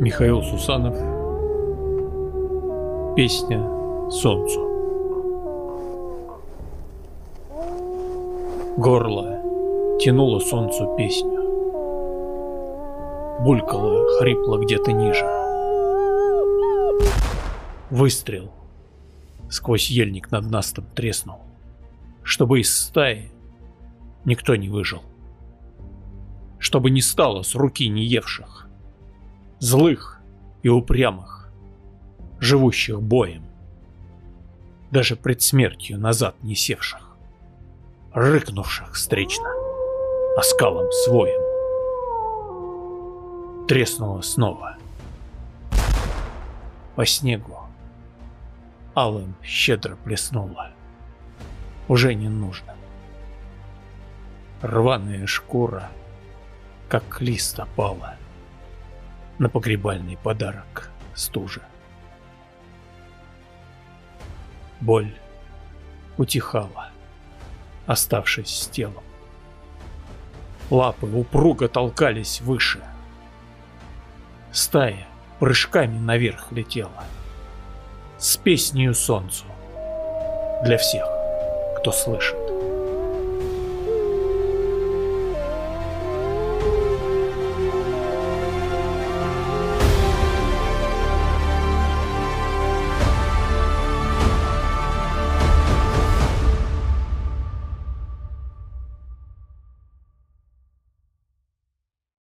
Михаил Сусанов. Песня солнцу Горло тянуло солнцу песню. Булькало, хрипло где-то ниже. Выстрел Сквозь ельник над настом треснул. Чтобы из стаи никто не выжил. Чтобы не стало с руки не евших злых и упрямых, живущих боем, даже пред смертью назад не севших, рыкнувших встречно, оскалом своим. Треснуло снова. По снегу алым щедро плеснуло. Уже не нужно. Рваная шкура, как лист опала на погребальный подарок стужа. Боль утихала, оставшись с телом. Лапы упруго толкались выше. Стая прыжками наверх летела. С песнею солнцу. Для всех, кто слышит.